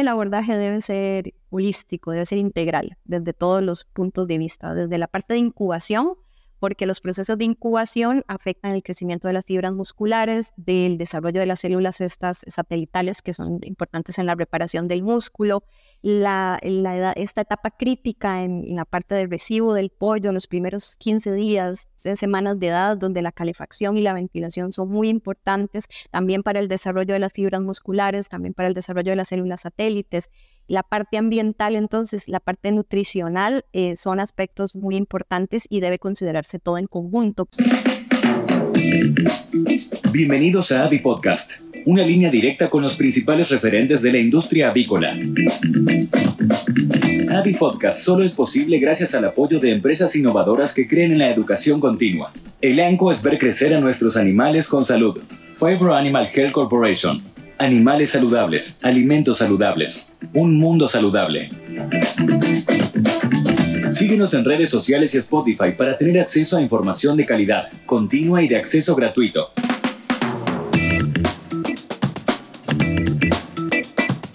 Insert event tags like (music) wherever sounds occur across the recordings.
el abordaje debe ser holístico, debe ser integral desde todos los puntos de vista, desde la parte de incubación, porque los procesos de incubación afectan el crecimiento de las fibras musculares, del desarrollo de las células estas satelitales que son importantes en la reparación del músculo, la, esta etapa crítica en, la parte del recibo del pollo, los primeros 15 días, semanas de edad, donde la calefacción y la ventilación son muy importantes, también para el desarrollo de las fibras musculares, también para el desarrollo de las células satélites. La parte ambiental, entonces, la parte nutricional, eh, son aspectos muy importantes y debe considerarse todo en conjunto. Bienvenidos a Avi Podcast, una línea directa con los principales referentes de la industria avícola. Avi Podcast solo es posible gracias al apoyo de empresas innovadoras que creen en la educación continua. El ANCO es ver crecer a nuestros animales con salud. Favor Animal Health Corporation Animales saludables, alimentos saludables, un mundo saludable. Síguenos en redes sociales y Spotify para tener acceso a información de calidad, continua y de acceso gratuito.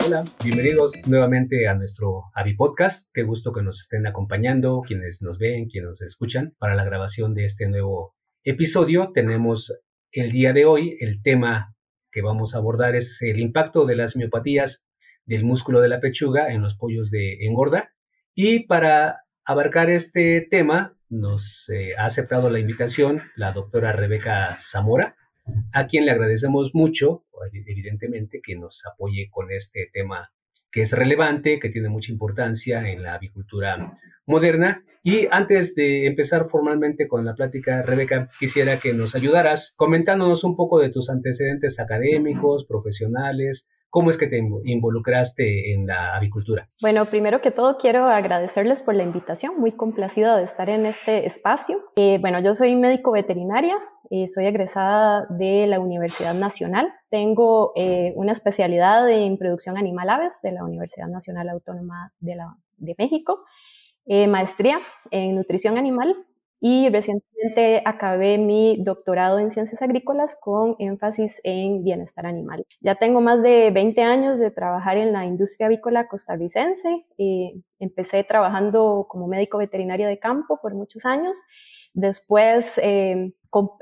Hola, bienvenidos nuevamente a nuestro Avi Podcast. Qué gusto que nos estén acompañando, quienes nos ven, quienes nos escuchan. Para la grabación de este nuevo episodio tenemos el día de hoy el tema que vamos a abordar es el impacto de las miopatías del músculo de la pechuga en los pollos de engorda. Y para abarcar este tema, nos eh, ha aceptado la invitación la doctora Rebeca Zamora, a quien le agradecemos mucho, evidentemente, que nos apoye con este tema que es relevante, que tiene mucha importancia en la avicultura moderna. Y antes de empezar formalmente con la plática, Rebeca, quisiera que nos ayudaras comentándonos un poco de tus antecedentes académicos, profesionales, ¿Cómo es que te involucraste en la avicultura? Bueno, primero que todo quiero agradecerles por la invitación, muy complacida de estar en este espacio. Eh, bueno, yo soy médico veterinaria, eh, soy egresada de la Universidad Nacional, tengo eh, una especialidad en producción animal aves de la Universidad Nacional Autónoma de, la, de México, maestría en nutrición animal y recientemente acabé mi doctorado en ciencias agrícolas con énfasis en bienestar animal. Ya tengo más de 20 años de trabajar en la industria avícola costarricense. Eh, empecé trabajando como médico veterinario de campo por muchos años. Después eh,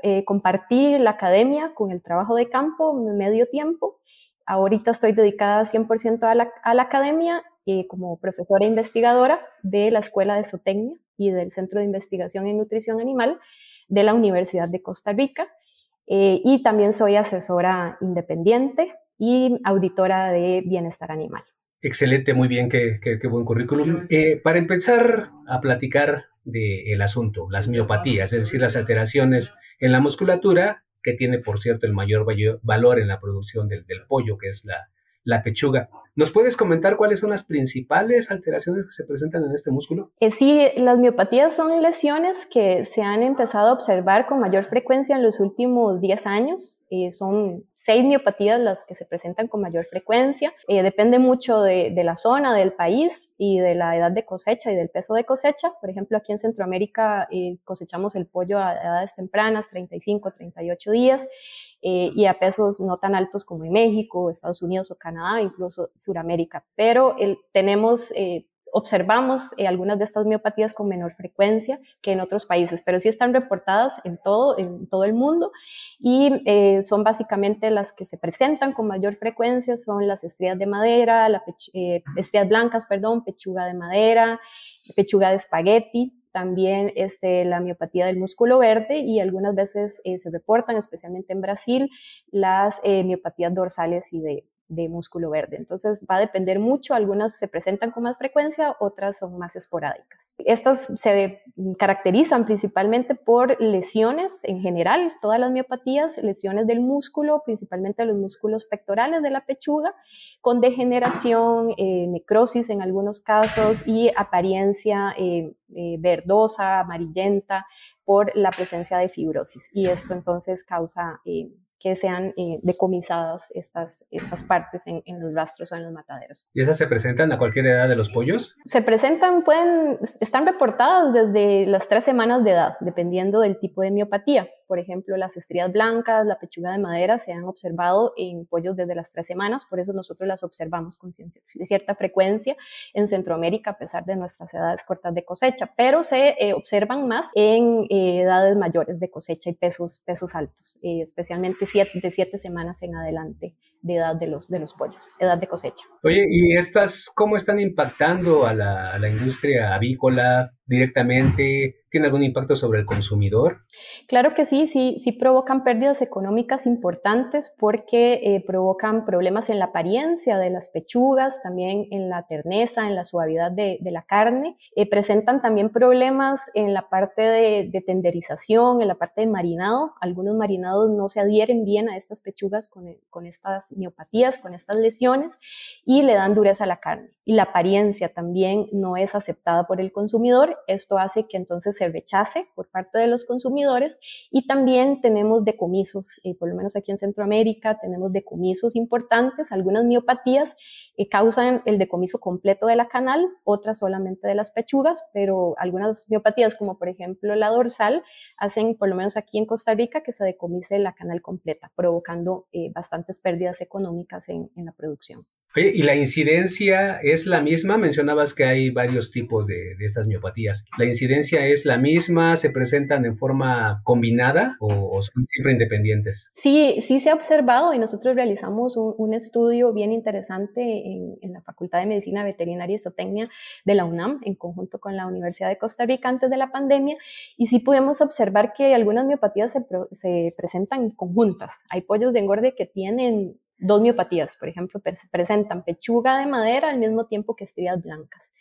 eh, compartí la academia con el trabajo de campo medio tiempo. Ahorita estoy dedicada 100% a a la academia como profesora e investigadora de la Escuela de Zootecnia y del Centro de Investigación en Nutrición Animal de la Universidad de Costa Rica. Eh, y también soy asesora independiente y auditora de bienestar animal. Excelente, muy bien, qué, qué, buen currículum. Eh, para empezar a platicar del asunto, las miopatías, es decir, las alteraciones en la musculatura, que tiene, por cierto, el mayor valor en la producción del, del pollo, que es la, la pechuga. ¿Nos puedes comentar cuáles son las principales alteraciones que se presentan en este músculo? Eh, sí, las miopatías son lesiones que se han empezado a observar con mayor frecuencia en los últimos 10 años. Eh, son seis miopatías las que se presentan con mayor frecuencia. Eh, depende mucho de, la zona, del país y de la edad de cosecha y del peso de cosecha. Por ejemplo, aquí en Centroamérica cosechamos el pollo a edades tempranas, 35, 38 días. Y a pesos no tan altos como en México, Estados Unidos o Canadá, incluso Suramérica, pero tenemos, eh, observamos eh, algunas de estas miopatías con menor frecuencia que en otros países, pero sí están reportadas en todo, en todo el mundo y eh, son básicamente las que se presentan con mayor frecuencia, son las estrías de madera, las estrías blancas, perdón, pechuga de madera, pechuga de espagueti, también este, la miopatía del músculo verde y algunas veces se reportan, especialmente en Brasil, las miopatías dorsales y de, de músculo verde. Entonces va a depender mucho, algunas se presentan con más frecuencia, otras son más esporádicas. Estas se caracterizan principalmente por lesiones en general, todas las miopatías, lesiones del músculo, principalmente los músculos pectorales de la pechuga, con degeneración, eh, necrosis en algunos casos y apariencia eh, eh, verdosa, amarillenta por la presencia de fibrosis. Y esto entonces causa que sean eh, decomisadas estas, estas partes en, los rastros o en los mataderos. ¿Y esas se presentan a cualquier edad de los pollos? Se presentan, pueden, están reportadas desde las tres semanas de edad, dependiendo del tipo de miopatía. Por ejemplo, las estrías blancas, la pechuga de madera se han observado en pollos desde las tres semanas, por eso nosotros las observamos con cierta frecuencia en Centroamérica a pesar de nuestras edades cortas de cosecha, pero se eh, observan más en eh, edades mayores de cosecha y pesos, altos, eh, especialmente de siete semanas en adelante de edad de los, de los pollos, edad de cosecha. Oye, ¿y estas cómo están impactando a la, a la industria avícola directamente? ¿Tiene algún impacto sobre el consumidor? Claro que sí, sí, sí provocan pérdidas económicas importantes porque eh, provocan problemas en la apariencia de las pechugas, también en la terneza, en la suavidad de, de la carne. Eh, presentan también problemas en la parte de, de, tenderización, en la parte de marinado. Algunos marinados no se adhieren bien a estas pechugas con, con estas miopatías, con estas lesiones y le dan dureza a la carne. Y la apariencia también no es aceptada por el consumidor. Esto hace que entonces se rechace por parte de los consumidores y también tenemos decomisos, eh, por lo menos aquí en Centroamérica tenemos decomisos importantes, algunas miopatías eh, causan el decomiso completo de la canal, otras solamente de las pechugas, pero algunas miopatías como por ejemplo la dorsal hacen, por lo menos aquí en Costa Rica, que se decomise la canal completa, provocando eh, bastantes pérdidas económicas en, en la producción. Oye, ¿y la incidencia es la misma? Mencionabas que hay varios tipos de, de, estas miopatías. ¿La incidencia es la misma? ¿Se presentan en forma combinada o, o son siempre independientes? Sí, sí se ha observado y nosotros realizamos un, un estudio bien interesante en, en, la Facultad de Medicina Veterinaria y Zootecnia de la UNAM, en conjunto con la Universidad de Costa Rica antes de la pandemia, y sí pudimos observar que algunas miopatías se, se presentan conjuntas. Hay pollos de engorde que tienen dos miopatías, por ejemplo, presentan pechuga de madera al mismo tiempo que estrías blancas.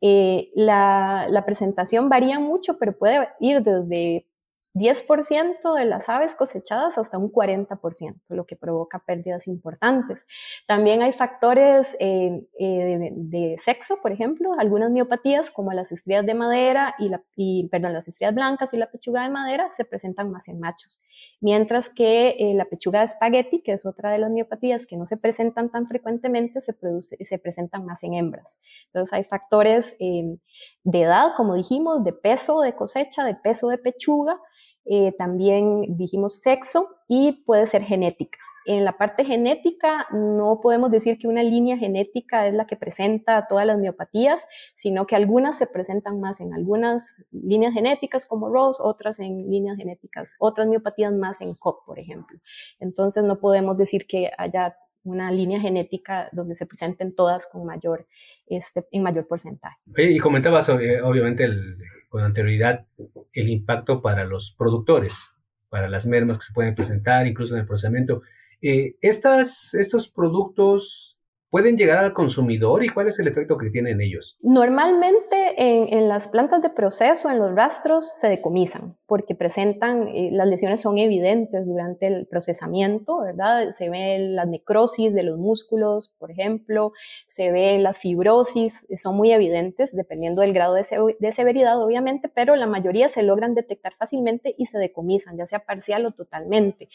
Eh, la, la, presentación varía mucho, pero puede ir desde 10% de las aves cosechadas hasta un 40%, lo que provoca pérdidas importantes. También hay factores eh, eh, de, de, sexo, por ejemplo, algunas miopatías como las estrías de madera y, la, y, perdón, las estrías blancas y la pechuga de madera se presentan más en machos, mientras que eh, la pechuga de espagueti, que es otra de las miopatías que no se presentan tan frecuentemente, se, produce, se presentan más en hembras. Entonces hay factores eh, de edad, como dijimos, de peso de cosecha, de peso de pechuga, eh, también dijimos sexo y puede ser genética. En la parte genética no podemos decir que una línea genética es la que presenta todas las miopatías, sino que algunas se presentan más en algunas líneas genéticas como Rose, otras en líneas genéticas, otras miopatías más en COP, por ejemplo. Entonces no podemos decir que haya una línea genética donde se presenten todas con mayor, este, en mayor porcentaje. Y comentabas obviamente el, con anterioridad el impacto para los productores, para las mermas que se pueden presentar, incluso en el procesamiento. Eh, estas, estos productos pueden llegar al consumidor y cuál es el efecto que tienen ellos? Normalmente en, las plantas de proceso, en los rastros, se decomisan porque presentan, eh, las lesiones son evidentes durante el procesamiento, ¿verdad? Se ve la necrosis de los músculos, por ejemplo, se ve la fibrosis, son muy evidentes dependiendo del grado de, se de severidad, obviamente, pero la mayoría se logran detectar fácilmente y se decomisan, ya sea parcial o totalmente.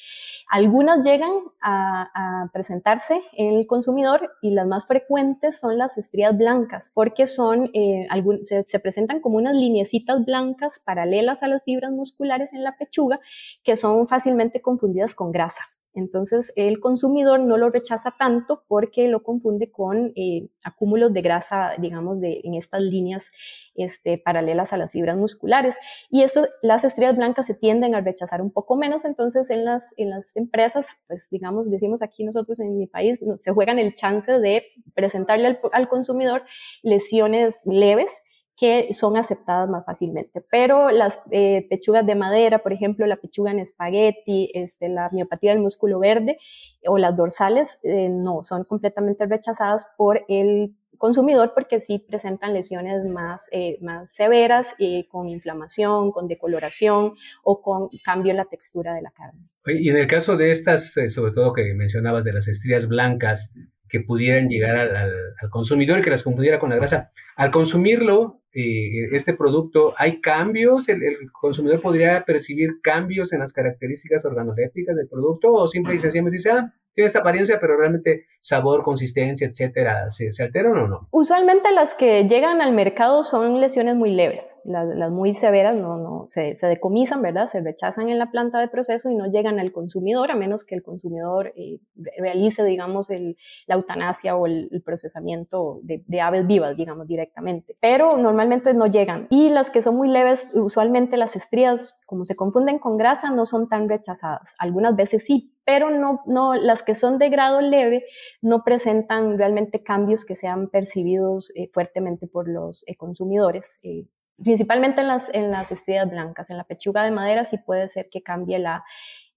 Algunas llegan a, a presentarse en el consumidor las más frecuentes son las estrías blancas, porque son, eh, se, se, presentan como unas lineecitas blancas paralelas a las fibras musculares en la pechuga que son fácilmente confundidas con grasa. Entonces el consumidor no lo rechaza tanto porque lo confunde con eh, acúmulos de grasa, digamos, en estas líneas este, paralelas a las fibras musculares. Y eso, las estrías blancas se tienden a rechazar un poco menos, entonces en las, en las empresas, pues digamos, decimos aquí nosotros en mi país, se juegan el chance de presentarle al, al consumidor lesiones leves que son aceptadas más fácilmente. Pero las eh, pechugas de madera, por ejemplo, la pechuga en espagueti, este, la miopatía del músculo verde o las dorsales, eh, no, son completamente rechazadas por el consumidor porque sí presentan lesiones más, eh, más severas con inflamación, con decoloración o con cambio en la textura de la carne. Y en el caso de estas, sobre todo que mencionabas de las estrías blancas, que pudieran llegar al, al, al, consumidor y que las confundiera con la grasa. Al consumirlo, eh, este producto, ¿hay cambios? ¿El, ¿El, consumidor podría percibir cambios en las características organolépticas del producto o simple y sencillamente dice, ah, tiene esta apariencia, pero realmente sabor, consistencia, etcétera, ¿se, se alteran o no? Usualmente las que llegan al mercado son lesiones muy leves, las, las muy severas no, no se, se, decomisan, ¿verdad? Se rechazan en la planta de proceso y no llegan al consumidor, a menos que el consumidor eh, realice, digamos, el, la eutanasia o el, el procesamiento de, de, aves vivas, digamos, directamente. Pero normalmente no llegan. Y las que son muy leves, usualmente las estrías, como se confunden con grasa, no son tan rechazadas. Algunas veces sí, pero no, no, las que son de grado leve no presentan realmente cambios que sean percibidos eh, fuertemente por los eh, consumidores. Eh, principalmente en las, en las estrías blancas, en la pechuga de madera sí puede ser que cambie la,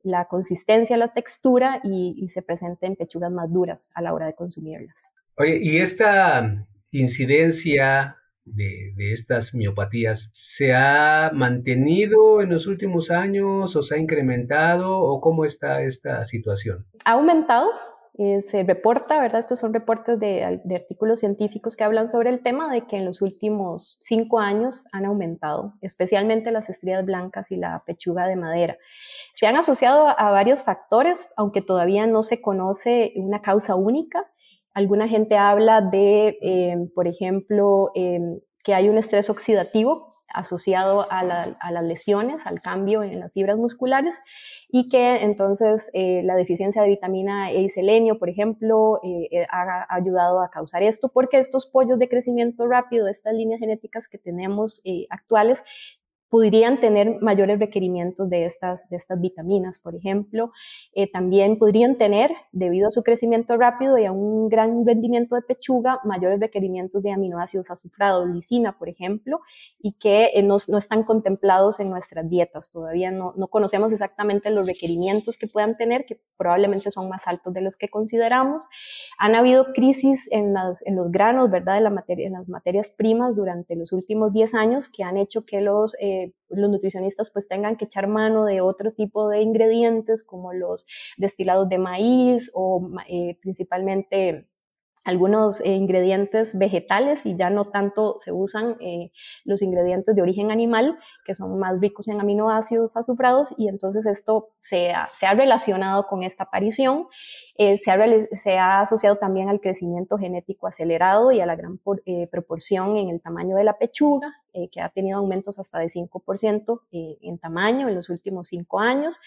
la consistencia, la textura y, y se presente en pechugas más duras a la hora de consumirlas. Oye, y esta incidencia de, estas miopatías se ha mantenido en los últimos años o se ha incrementado o cómo está esta situación? Ha aumentado. Eh, se reporta, ¿verdad? Estos son reportes de, de, artículos científicos que hablan sobre el tema de que en los últimos cinco años han aumentado, especialmente las estrías blancas y la pechuga de madera. Se han asociado a varios factores, aunque todavía no se conoce una causa única. Alguna gente habla de, eh, por ejemplo, eh, que hay un estrés oxidativo asociado a, la, las lesiones, al cambio en las fibras musculares, y que entonces eh, la deficiencia de vitamina E y selenio, por ejemplo, eh, ha, ayudado a causar esto, porque estos pollos de crecimiento rápido, estas líneas genéticas que tenemos actuales, podrían tener mayores requerimientos de estas, de estas vitaminas, por ejemplo. Eh, también podrían tener, debido a su crecimiento rápido y a un gran rendimiento de pechuga, mayores requerimientos de aminoácidos azufrados, lisina, por ejemplo, y que eh, no, no, están contemplados en nuestras dietas. Todavía no, no, conocemos exactamente los requerimientos que puedan tener, que probablemente son más altos de los que consideramos. Han habido crisis en, las, en los granos, ¿verdad?, de la materia, en las materias primas durante los últimos 10 años que han hecho que los eh, los nutricionistas pues tengan que echar mano de otro tipo de ingredientes como los destilados de maíz o eh, principalmente algunos eh, ingredientes vegetales y ya no tanto se usan eh, los ingredientes de origen animal, que son más ricos en aminoácidos azufrados, y entonces esto se ha, se ha relacionado con esta aparición, eh, se, ha, asociado también al crecimiento genético acelerado y a la gran eh, proporción en el tamaño de la pechuga, eh, que ha tenido aumentos hasta de 5% en tamaño en los últimos cinco años.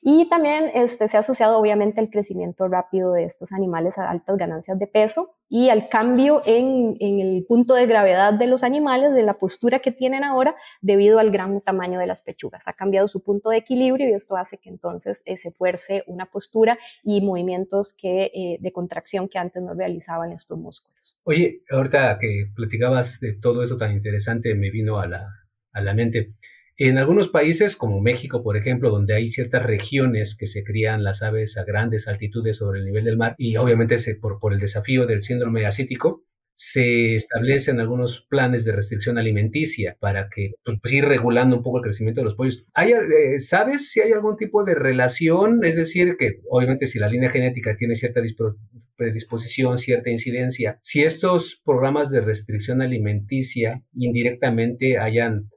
Y también este, se ha asociado obviamente al crecimiento rápido de estos animales a altas ganancias de peso y al cambio en, en, el punto de gravedad de los animales, de la postura que tienen ahora, debido al gran tamaño de las pechugas. Ha cambiado su punto de equilibrio y esto hace que entonces eh, se fuerce una postura y movimientos que, eh, de contracción que antes no realizaban estos músculos. Oye, ahorita que platicabas de todo eso tan interesante, me vino a la, a la mente. En algunos países, como México, por ejemplo, donde hay ciertas regiones que se crían las aves a grandes altitudes sobre el nivel del mar y obviamente por, por el desafío del síndrome acítico, se establecen algunos planes de restricción alimenticia para que pues, pues, ir regulando un poco el crecimiento de los pollos. ¿Hay, eh, ¿Sabes si hay algún tipo de relación? Es decir, que obviamente si la línea genética tiene cierta predisposición, cierta incidencia, si estos programas de restricción alimenticia indirectamente hayan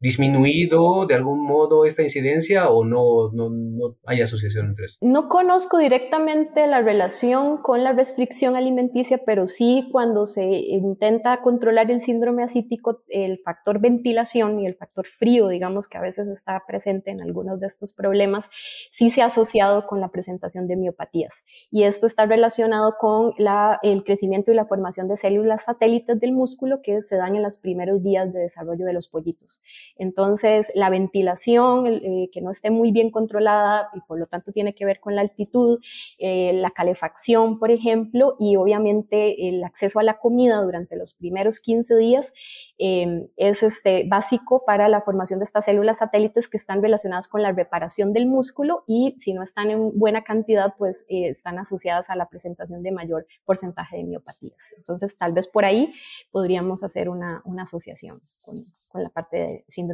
disminuido de algún modo esta incidencia o no, no, no, hay asociación entre eso? No conozco directamente la relación con la restricción alimenticia, pero sí cuando se intenta controlar el síndrome acítico, el factor ventilación y el factor frío, digamos que a veces está presente en algunos de estos problemas, sí se ha asociado con la presentación de miopatías. Y esto está relacionado con la, el crecimiento y la formación de células satélites del músculo que se dan en los primeros días de desarrollo de los pollitos. Entonces, la ventilación, eh, que no esté muy bien controlada y por lo tanto tiene que ver con la altitud, eh, la calefacción, por ejemplo, y obviamente el acceso a la comida durante los primeros 15 días eh, es este, básico para la formación de estas células satélites que están relacionadas con la reparación del músculo y si no están en buena cantidad, pues eh, están asociadas a la presentación de mayor porcentaje de miopatías. Entonces, tal vez por ahí podríamos hacer una, una asociación con, con la parte de síndrome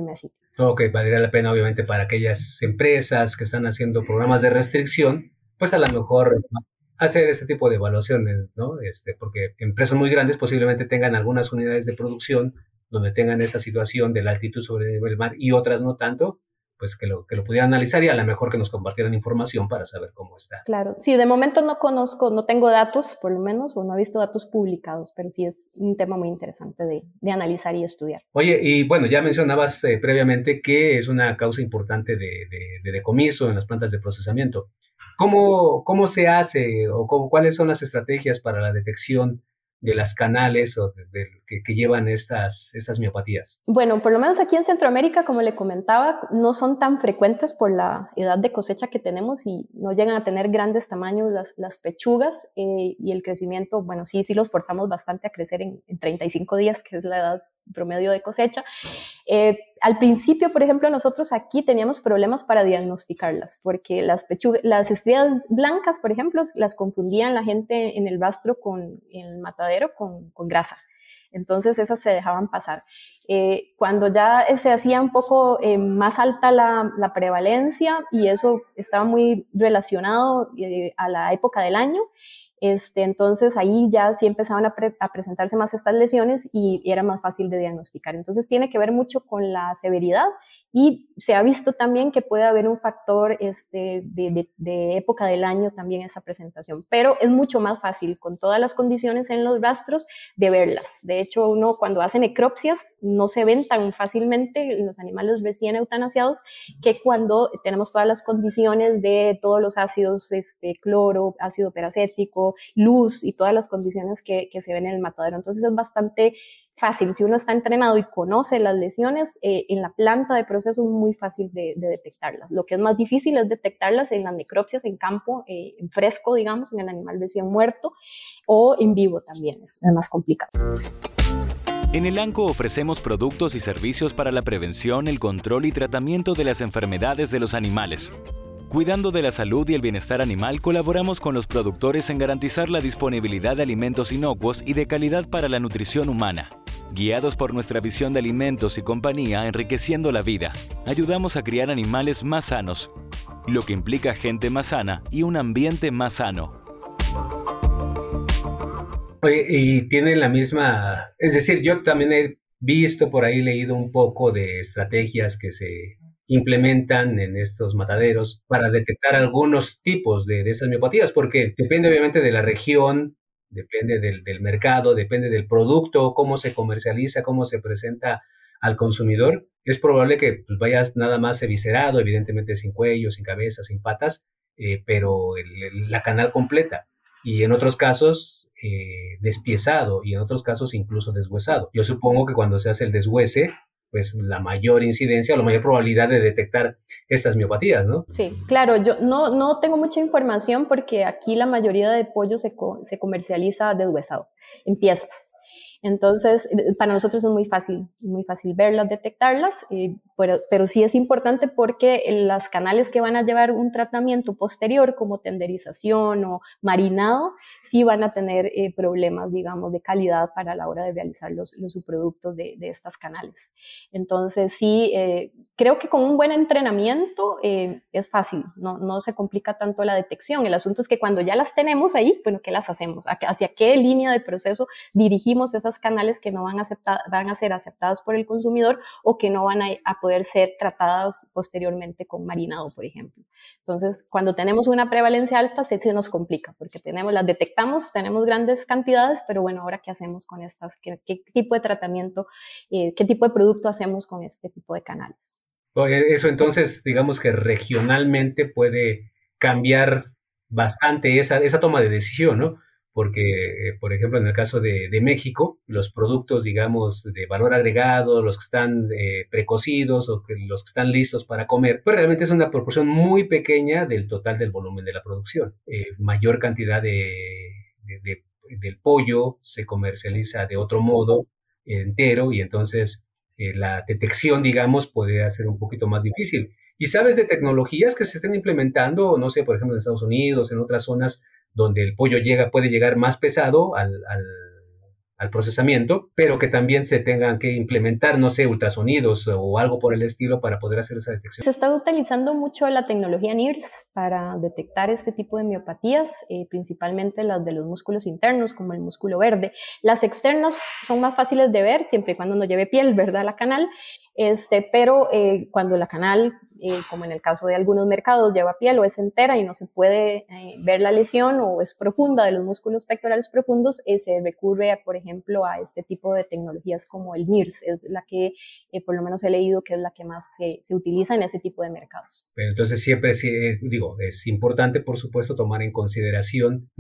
Ok, valdría la pena obviamente para aquellas empresas que están haciendo programas de restricción, pues a lo mejor hacer ese tipo de evaluaciones, ¿no? Este, porque empresas muy grandes posiblemente tengan algunas unidades de producción donde tengan esta situación de la altitud sobre el nivel del mar y otras no tanto, pues que lo, que lo pudieran analizar y a lo mejor que nos compartieran información para saber cómo está. Claro, sí, de momento no conozco, no tengo datos por lo menos, o no he visto datos publicados, pero sí es un tema muy interesante de, de analizar y estudiar. Oye, y bueno, ya mencionabas eh, previamente que es una causa importante de, de, de, decomiso en las plantas de procesamiento. ¿Cómo, cómo se hace o cómo, cuáles son las estrategias para la detección de las canales o de, que, llevan estas, estas miopatías? Bueno, por lo menos aquí en Centroamérica, como le comentaba, no son tan frecuentes por la edad de cosecha que tenemos y no llegan a tener grandes tamaños las, las pechugas eh, y el crecimiento, bueno, sí, sí los forzamos bastante a crecer en, en 35 días, que es la edad promedio de cosecha. Eh, al principio, por ejemplo, nosotros aquí teníamos problemas para diagnosticarlas, porque las, pechugas, las estrías blancas, por ejemplo, las confundían la gente en el rastro con el matadero con, con grasa. Entonces esas se dejaban pasar. Eh, cuando ya se hacía un poco eh, más alta la, la, prevalencia y eso estaba muy relacionado eh, a la época del año, este, entonces ahí ya sí empezaban a, pre a, presentarse más estas lesiones y, y, era más fácil de diagnosticar. Entonces tiene que ver mucho con la severidad y se ha visto también que puede haber un factor este, de, de, de, época del año también esa presentación, pero es mucho más fácil con todas las condiciones en los rastros de verlas. De hecho, uno cuando hace necropsias no se ven tan fácilmente los animales recién eutanasiados que cuando tenemos todas las condiciones de todos los ácidos, este, cloro, ácido peracético, luz y todas las condiciones que, se ven en el matadero. Entonces es bastante fácil. Si uno está entrenado y conoce las lesiones, eh, en la planta de proceso es muy fácil de, de, detectarlas. Lo que es más difícil es detectarlas en las necropsias en campo, eh, en fresco, digamos, en el animal recién muerto, o en vivo también, es más complicado. En el ANCO ofrecemos productos y servicios para la prevención, el control y tratamiento de las enfermedades de los animales. Cuidando de la salud y el bienestar animal, colaboramos con los productores en garantizar la disponibilidad de alimentos inocuos y de calidad para la nutrición humana. Guiados por nuestra visión de alimentos y compañía enriqueciendo la vida, ayudamos a criar animales más sanos, lo que implica gente más sana y un ambiente más sano. Y tienen la misma, es decir, yo también he visto por ahí, leído un poco de estrategias que se implementan en estos mataderos para detectar algunos tipos de, esas miopatías, porque depende obviamente de la región, depende del, mercado, depende del producto, cómo se comercializa, cómo se presenta al consumidor. Es probable que pues, vayas nada más eviscerado, evidentemente sin cuello, sin cabeza, sin patas, eh, pero el, la canal completa. Y en otros casos, eh, despiezado y en otros casos incluso deshuesado. Yo supongo que cuando se hace el deshuese, pues la mayor incidencia o la mayor probabilidad de detectar estas miopatías, ¿no? Sí, claro, yo no, no tengo mucha información porque aquí la mayoría de pollo se, co se comercializa deshuesado, en piezas. Entonces, para nosotros es muy fácil, muy fácil verlas, detectarlas, eh, pero, pero, sí es importante porque las canales que van a llevar un tratamiento posterior, como tenderización o marinado, sí van a tener eh, problemas, digamos, de calidad para la hora de realizar los, los subproductos de, de estas canales. Entonces, sí, eh, creo que con un buen entrenamiento eh, es fácil, no, no se complica tanto la detección. El asunto es que cuando ya las tenemos ahí, bueno, ¿qué las hacemos? ¿Hacia qué línea de proceso dirigimos esas canales que no van a, van a ser aceptadas por el consumidor o que no van a, a, poder ser tratadas posteriormente con marinado, por ejemplo. Entonces, cuando tenemos una prevalencia alta, se, se nos complica porque tenemos, las detectamos, tenemos grandes cantidades, pero bueno, ahora qué hacemos con estas, qué, qué tipo de tratamiento, eh, qué tipo de producto hacemos con este tipo de canales. Eso entonces, digamos que regionalmente puede cambiar bastante esa, esa toma de decisión, ¿no? Porque, eh, por ejemplo, en el caso de, de, México, los productos, digamos, de valor agregado, los que están eh, precocidos o que los que están listos para comer, pues realmente es una proporción muy pequeña del total del volumen de la producción. Eh, mayor cantidad de, de, del pollo se comercializa de otro modo entero y entonces eh, la detección, digamos, puede ser un poquito más difícil. ¿Y sabes de tecnologías que se estén implementando, no sé, por ejemplo, en Estados Unidos, en otras zonas donde el pollo llega, puede llegar más pesado al, al, al, procesamiento, pero que también se tengan que implementar, no sé, ultrasonidos o algo por el estilo para poder hacer esa detección. Se está utilizando mucho la tecnología NIRS para detectar este tipo de miopatías, eh, principalmente las de los músculos internos, como el músculo verde. Las externas son más fáciles de ver, siempre y cuando no lleve piel, ¿verdad? La canal. Este, pero eh, cuando la canal, eh, como en el caso de algunos mercados, lleva piel o es entera y no se puede eh, ver la lesión o es profunda de los músculos pectorales profundos, se recurre, por ejemplo, a este tipo de tecnologías como el MIRS, es la que por lo menos he leído que es la que más se, utiliza en ese tipo de mercados. Pero entonces siempre, digo, es importante, por supuesto, tomar en consideración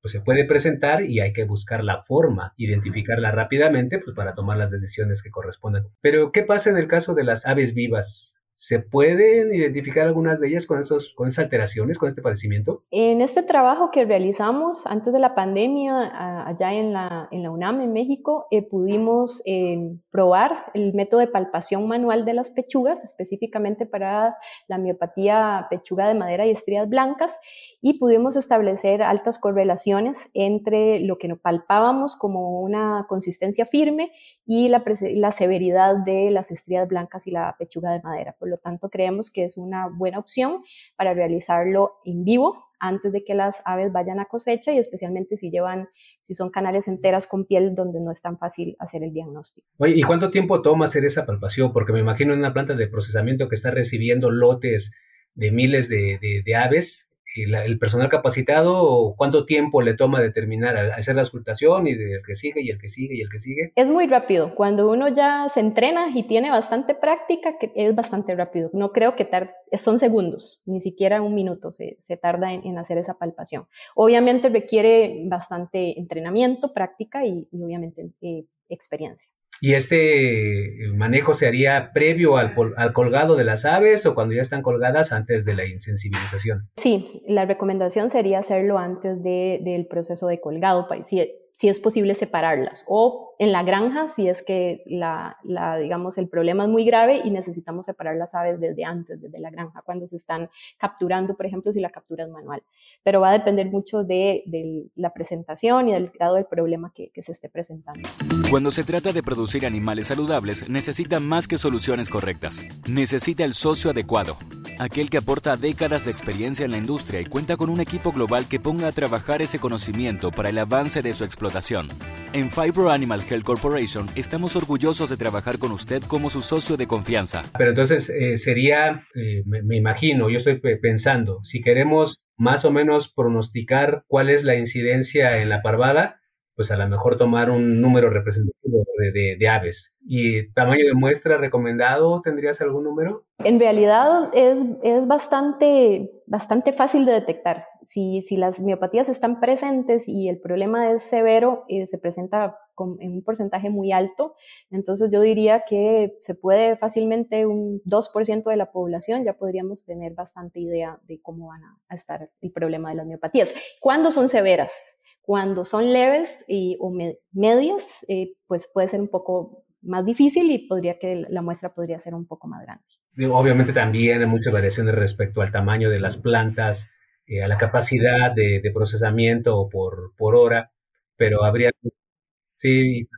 pues se puede presentar y hay que buscar la forma, identificarla rápidamente, pues para tomar las decisiones que correspondan. Pero, ¿qué pasa en el caso de las aves vivas? ¿Se pueden identificar algunas de ellas con, esos, con esas alteraciones, con este padecimiento? En este trabajo que realizamos antes de la pandemia, allá en la, en la UNAM, en México, eh, pudimos eh, probar el método de palpación manual de las pechugas, específicamente para la miopatía pechuga de madera y estrías blancas, y pudimos establecer altas correlaciones entre lo que palpábamos como una consistencia firme y la, la severidad de las estrías blancas y la pechuga de madera lo tanto, creemos que es una buena opción para realizarlo en vivo antes de que las aves vayan a cosecha y especialmente si llevan, si son canales enteras con piel donde no es tan fácil hacer el diagnóstico. Oye, ¿y cuánto tiempo toma hacer esa palpación? Porque me imagino en una planta de procesamiento que está recibiendo lotes de miles de, de aves, el, personal capacitado, ¿cuánto tiempo le toma determinar hacer la auscultación y del que sigue y el que sigue y el que sigue? Es muy rápido. Cuando uno ya se entrena y tiene bastante práctica, es bastante rápido. No creo que tarde, son segundos, ni siquiera un minuto se, tarda en, hacer esa palpación. Obviamente requiere bastante entrenamiento, práctica y, obviamente eh, experiencia. ¿Y este manejo se haría previo al, colgado de las aves o cuando ya están colgadas antes de la insensibilización? Sí, la recomendación sería hacerlo antes del proceso de colgado. Si, si es posible separarlas o en la granja si es que la, digamos, el problema es muy grave y necesitamos separar las aves desde antes, desde la granja, cuando se están capturando, por ejemplo, si la captura es manual. Pero va a depender mucho de, la presentación y del grado del problema que, que se esté presentando. Cuando se trata de producir animales saludables, necesita más que soluciones correctas. Necesita el socio adecuado, aquel que aporta décadas de experiencia en la industria y cuenta con un equipo global que ponga a trabajar ese conocimiento para el avance de su explotación en Fibro Animal Health Corporation estamos orgullosos de trabajar con usted como su socio de confianza. Pero entonces eh, sería, eh, me, imagino, yo estoy pensando, si queremos más o menos pronosticar cuál es la incidencia en la parvada, pues a lo mejor tomar un número representativo de, aves. ¿Y tamaño de muestra recomendado? ¿Tendrías algún número? En realidad es, es bastante, bastante fácil de detectar. Si, si, las miopatías están presentes y el problema es severo, eh, se presenta con, en un porcentaje muy alto, entonces yo diría que se puede fácilmente un 2% de la población, ya podríamos tener bastante idea de cómo van a estar el problema de las miopatías. ¿Cuándo son severas? Cuando son leves y, o medias, eh, pues puede ser un poco más difícil y podría que la muestra podría ser un poco más grande. Obviamente también hay muchas variaciones respecto al tamaño de las plantas, eh, a la capacidad de, procesamiento por, por hora, pero habría... Sí,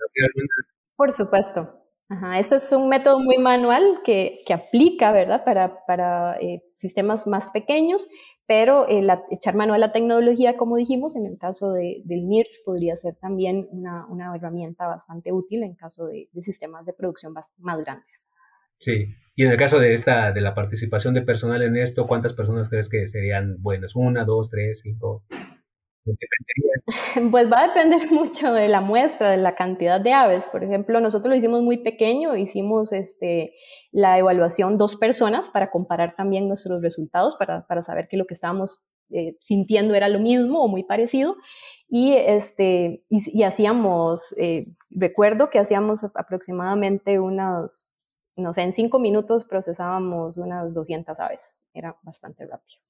Por supuesto. Ajá, esto es un método muy manual que, que aplica, ¿verdad?, para, para eh, sistemas más pequeños, pero el echar mano a la tecnología, como dijimos, en el caso de, del MIRS podría ser también una, una, herramienta bastante útil en caso de, de sistemas de producción más, más, grandes. Sí, y en el caso de esta, de la participación de personal en esto, ¿cuántas personas crees que serían buenas? ¿Una, dos, tres, cinco? (laughs) Pues va a depender (laughs) mucho de la muestra, de la cantidad de aves. Por ejemplo, nosotros lo hicimos muy pequeño, hicimos este, la evaluación dos personas para comparar también nuestros resultados, para, para saber que lo que estábamos eh, sintiendo era lo mismo o muy parecido. Y, este, y, hacíamos, eh, recuerdo que hacíamos aproximadamente unos, no sé, en cinco minutos procesábamos unas 200 aves. Era bastante rápido.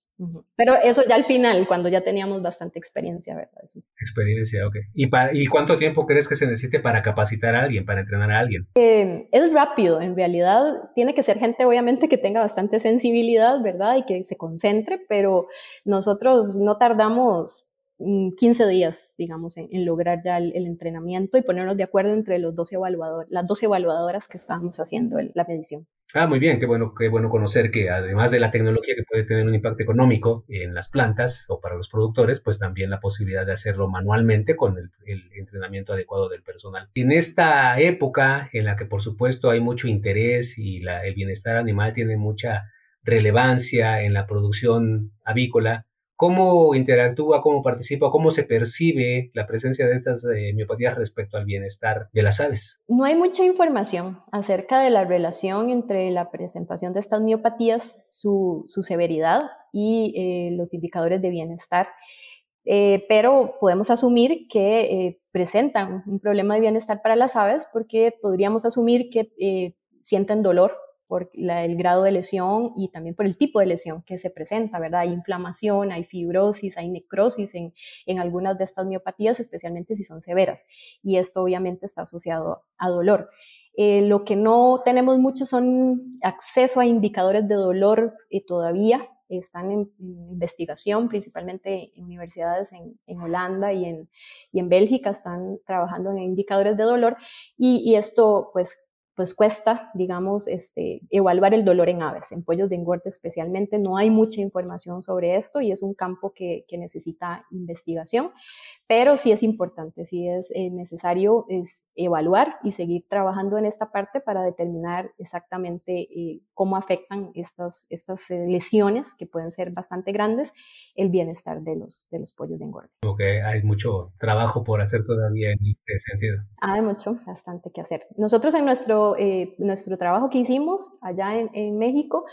Pero eso ya al final, cuando ya teníamos bastante experiencia, ¿verdad? Experiencia, ok. ¿Y, para, ¿Y cuánto tiempo crees que se necesite para capacitar a alguien, para entrenar a alguien? Eh, es rápido, en realidad tiene que ser gente obviamente que tenga bastante sensibilidad, ¿verdad? Y que se concentre, pero nosotros no tardamos 15 días, digamos, en, lograr ya el, entrenamiento y ponernos de acuerdo entre los dos evaluadores, las dos evaluadoras que estábamos haciendo la medición. Ah, muy bien, qué bueno, qué bueno conocer que además de la tecnología que puede tener un impacto económico en las plantas o para los productores, pues también la posibilidad de hacerlo manualmente con el, entrenamiento adecuado del personal. En esta época en la que por supuesto hay mucho interés y el bienestar animal tiene mucha relevancia en la producción avícola, ¿Cómo interactúa, cómo participa, cómo se percibe la presencia de estas eh, miopatías respecto al bienestar de las aves? No hay mucha información acerca de la relación entre la presentación de estas miopatías, su, severidad y eh, los indicadores de bienestar. Eh, pero podemos asumir que presentan un problema de bienestar para las aves porque podríamos asumir que sienten dolor por el grado de lesión y también por el tipo de lesión que se presenta, ¿verdad? Hay inflamación, hay fibrosis, hay necrosis en, en algunas de estas miopatías, especialmente si son severas. Y esto obviamente está asociado a dolor. Eh, lo que no tenemos mucho son acceso a indicadores de dolor eh, todavía. Están en, investigación, principalmente en universidades en, en Holanda y en, y en Bélgica, están trabajando en indicadores de dolor. Y, y esto, pues, pues cuesta, digamos, este, evaluar el dolor en aves, en pollos de engorde especialmente. No hay mucha información sobre esto y es un campo que, que necesita investigación, pero sí es importante, sí es eh, necesario es evaluar y seguir trabajando en esta parte para determinar exactamente eh, cómo afectan estas, estas eh, lesiones, que pueden ser bastante grandes, el bienestar de los, de los pollos de engorde. Como que hay mucho trabajo por hacer todavía en este sentido. Hay mucho, bastante que hacer. Nosotros en nuestro eh, nuestro, trabajo que hicimos allá en, México,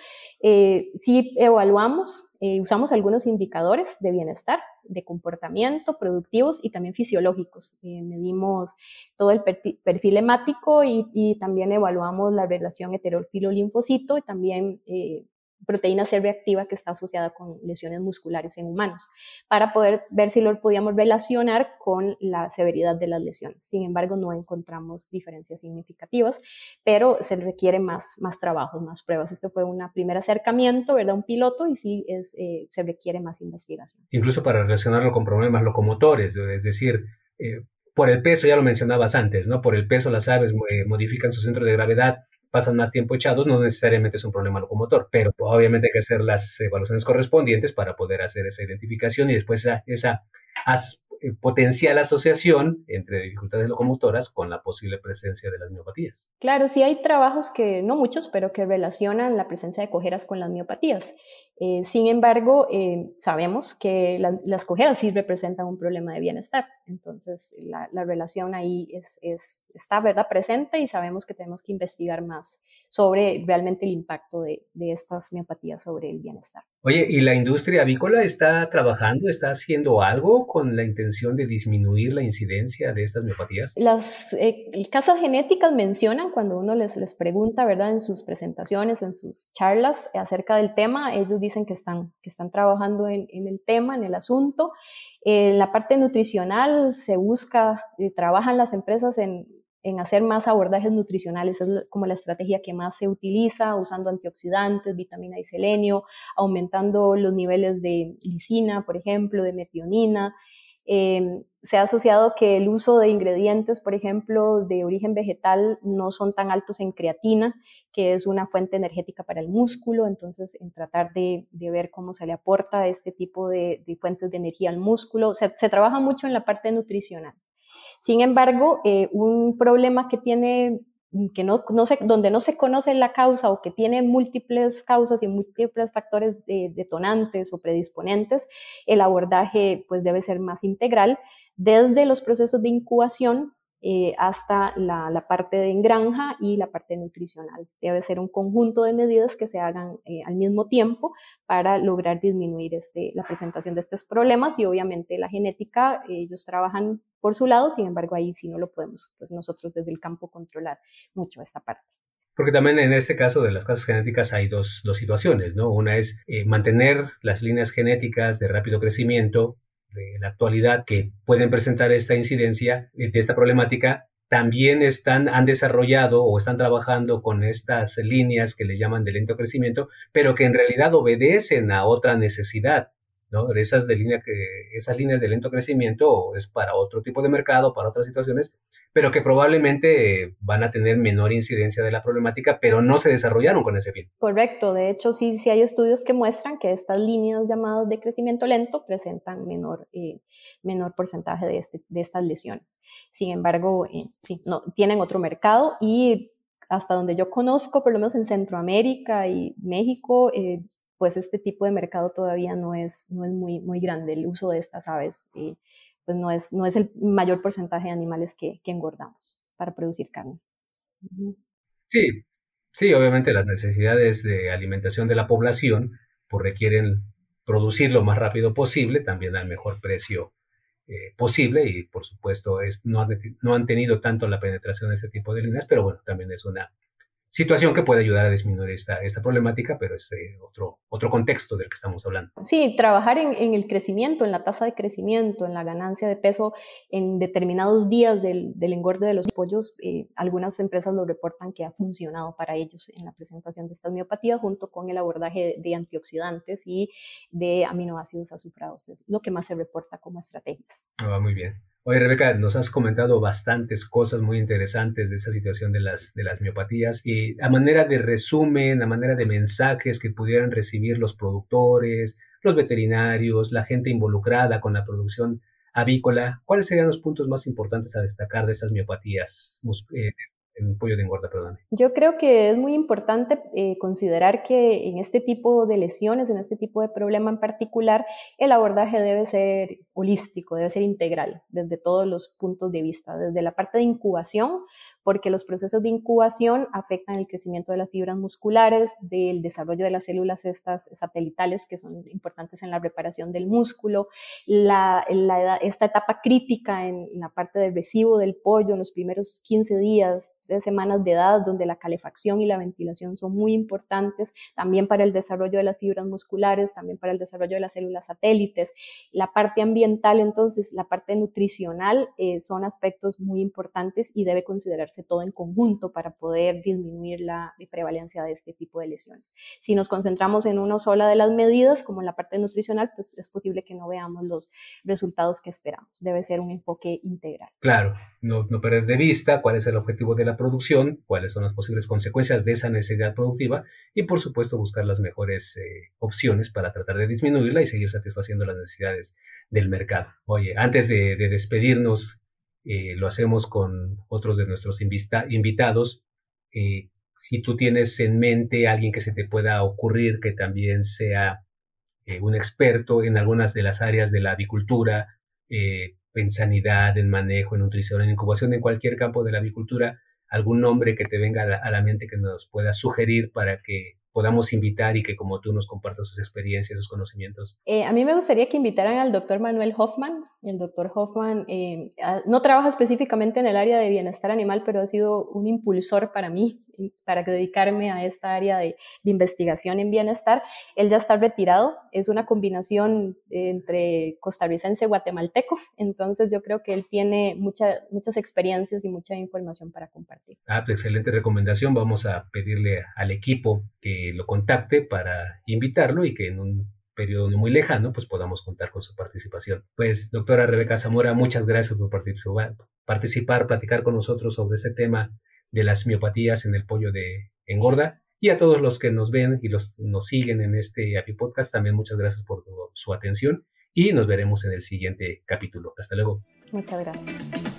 eh, sí evaluamos, eh, usamos algunos indicadores de bienestar, de comportamiento, productivos y también fisiológicos. medimos todo el perfil, hemático y, también evaluamos la relación heterofilo-linfocito y también proteína C reactiva que está asociada con lesiones musculares en humanos, para poder ver si lo podíamos relacionar con la severidad de las lesiones. Sin embargo, no encontramos diferencias significativas, pero se requiere más, más trabajos, más pruebas. Este fue un primer acercamiento, ¿verdad? Un piloto y sí es, eh, se requiere más investigación. Incluso para relacionarlo con problemas locomotores, es decir, eh, por el peso, ya lo mencionabas antes, ¿no? Por el peso las aves eh, modifican su centro de gravedad pasan más tiempo echados, no necesariamente es un problema locomotor, pero obviamente hay que hacer las evaluaciones correspondientes para poder hacer esa identificación y después esa, esa eh, potencial asociación entre dificultades locomotoras con la posible presencia de las miopatías. Claro, sí hay trabajos que, no muchos, pero que relacionan la presencia de cojeras con las miopatías. Eh, sin embargo, eh, sabemos que las cojeras sí representan un problema de bienestar. Entonces, la, relación ahí es, está ¿verdad? presente y sabemos que tenemos que investigar más sobre realmente el impacto de, de estas miopatías sobre el bienestar. Oye, ¿y la industria avícola está trabajando, está haciendo algo con la intención de disminuir la incidencia de estas miopatías? Las eh, casas genéticas mencionan cuando uno les, les pregunta, ¿verdad? En sus presentaciones, en sus charlas acerca del tema, ellos dicen que están, que están trabajando en, en el tema, en el asunto. En la parte nutricional se busca, eh, trabajan las empresas en en hacer más abordajes nutricionales, es como la estrategia que más se utiliza, usando antioxidantes, vitamina y selenio, aumentando los niveles de lisina, por ejemplo, de metionina. Em, se ha asociado que el uso de ingredientes, por ejemplo, de origen vegetal no son tan altos en creatina, que es una fuente energética para el músculo, entonces en tratar de, ver cómo se le aporta este tipo de, fuentes de energía al músculo. se trabaja mucho en la parte nutricional. Sin embargo, eh, un problema que tiene que no, no donde no se conoce la causa o que tiene múltiples causas y múltiples factores detonantes o predisponentes, el abordaje pues debe ser más integral desde los procesos de incubación eh, hasta la, parte de granja y la parte nutricional. Debe ser un conjunto de medidas que se hagan eh, al mismo tiempo para lograr disminuir este, la presentación de estos problemas y obviamente la genética, ellos trabajan por su lado, sin embargo ahí sí no lo podemos, pues nosotros desde el campo controlar mucho esta parte. Porque también en este caso de las casas genéticas hay dos, dos situaciones, ¿no? Una es eh, mantener las líneas genéticas de rápido crecimiento de la actualidad que pueden presentar esta incidencia de esta problemática también están, han desarrollado o están trabajando con estas líneas que le llaman de lento crecimiento, pero que en realidad obedecen a otra necesidad Esas, de línea que, esas líneas de lento crecimiento es para otro tipo de mercado, para otras situaciones, pero que probablemente van a tener menor incidencia de la problemática, pero no se desarrollaron con ese fin. Correcto, de hecho sí, sí hay estudios que muestran que estas líneas llamadas de crecimiento lento presentan menor, eh, menor porcentaje de, este, de estas lesiones. Sin embargo, eh, sí, no, tienen otro mercado y hasta donde yo conozco, por lo menos en Centroamérica y México, eh, pues este tipo de mercado todavía no es, no es muy, muy grande. El uso de estas aves eh, pues no es, no es el mayor porcentaje de animales que, que engordamos para producir carne. Sí, sí, obviamente las necesidades de alimentación de la población pues requieren producir lo más rápido posible, también al mejor precio eh, posible y por supuesto es, no, han, no han tenido tanto la penetración de este tipo de líneas, pero bueno, también es una situación que puede ayudar a disminuir esta, esta problemática, pero es eh, otro, otro contexto del que estamos hablando. Sí, trabajar en, en, el crecimiento, en la tasa de crecimiento, en la ganancia de peso en determinados días del, del engorde de los pollos, eh, algunas empresas lo reportan que ha funcionado para ellos en la presentación de estas miopatías junto con el abordaje de antioxidantes y de aminoácidos azufrados, es lo que más se reporta como estrategias. Ah, muy bien. Oye, Rebeca, nos has comentado bastantes cosas muy interesantes de esa situación de las, de las miopatías y a manera de resumen, a manera de mensajes que pudieran recibir los productores, los veterinarios, la gente involucrada con la producción avícola, ¿cuáles serían los puntos más importantes a destacar de esas miopatías eh, en pollo de engorda, perdón. Yo creo que es muy importante eh, considerar que en este tipo de lesiones, en este tipo de problema en particular, el abordaje debe ser holístico, debe ser integral desde todos los puntos de vista, desde la parte de incubación, porque los procesos de incubación afectan el crecimiento de las fibras musculares, del desarrollo de las células estas satelitales que son importantes en la reparación del músculo, la, esta etapa crítica en, la parte del recibo del pollo en los primeros 15 días, tres semanas de edad, donde la calefacción y la ventilación son muy importantes, también para el desarrollo de las fibras musculares, también para el desarrollo de las células satélites. La parte ambiental, entonces, la parte nutricional eh, son aspectos muy importantes y debe todo en conjunto para poder disminuir la prevalencia de este tipo de lesiones. Si nos concentramos en una sola de las medidas, como en la parte nutricional, pues es posible que no veamos los resultados que esperamos. Debe ser un enfoque integral. Claro, no, no perder de vista cuál es el objetivo de la producción, cuáles son las posibles consecuencias de esa necesidad productiva y por supuesto buscar las mejores eh, opciones para tratar de disminuirla y seguir satisfaciendo las necesidades del mercado. Oye, antes de, de despedirnos, eh, lo hacemos con otros de nuestros invitados. Eh, si tú tienes en mente alguien que se te pueda ocurrir que también sea eh, un experto en algunas de las áreas de la avicultura, en sanidad, en manejo, en nutrición, en incubación, en cualquier campo de la avicultura, algún nombre que te venga a la mente que nos pueda sugerir para que podamos invitar y que como tú nos compartas sus experiencias, sus conocimientos? Eh, a mí me gustaría que invitaran al doctor Manuel Hoffman. El doctor Hoffman eh, no trabaja específicamente en el área de bienestar animal, pero ha sido un impulsor para mí, para dedicarme a esta área de, de investigación en bienestar. Él ya está retirado, es una combinación entre costarricense y guatemalteco, entonces yo creo que él tiene mucha, muchas experiencias y mucha información para compartir. Ah, pues excelente recomendación. Vamos a pedirle al equipo lo contacte para invitarlo y que en un periodo muy lejano pues podamos contar con su participación. Pues doctora Rebeca Zamora, muchas gracias por participar, participar, platicar con nosotros sobre este tema de las miopatías en el pollo de engorda. Y a todos los que nos ven y los, nos siguen en este API Podcast, también muchas gracias por su atención y nos veremos en el siguiente capítulo. Hasta luego. Muchas gracias.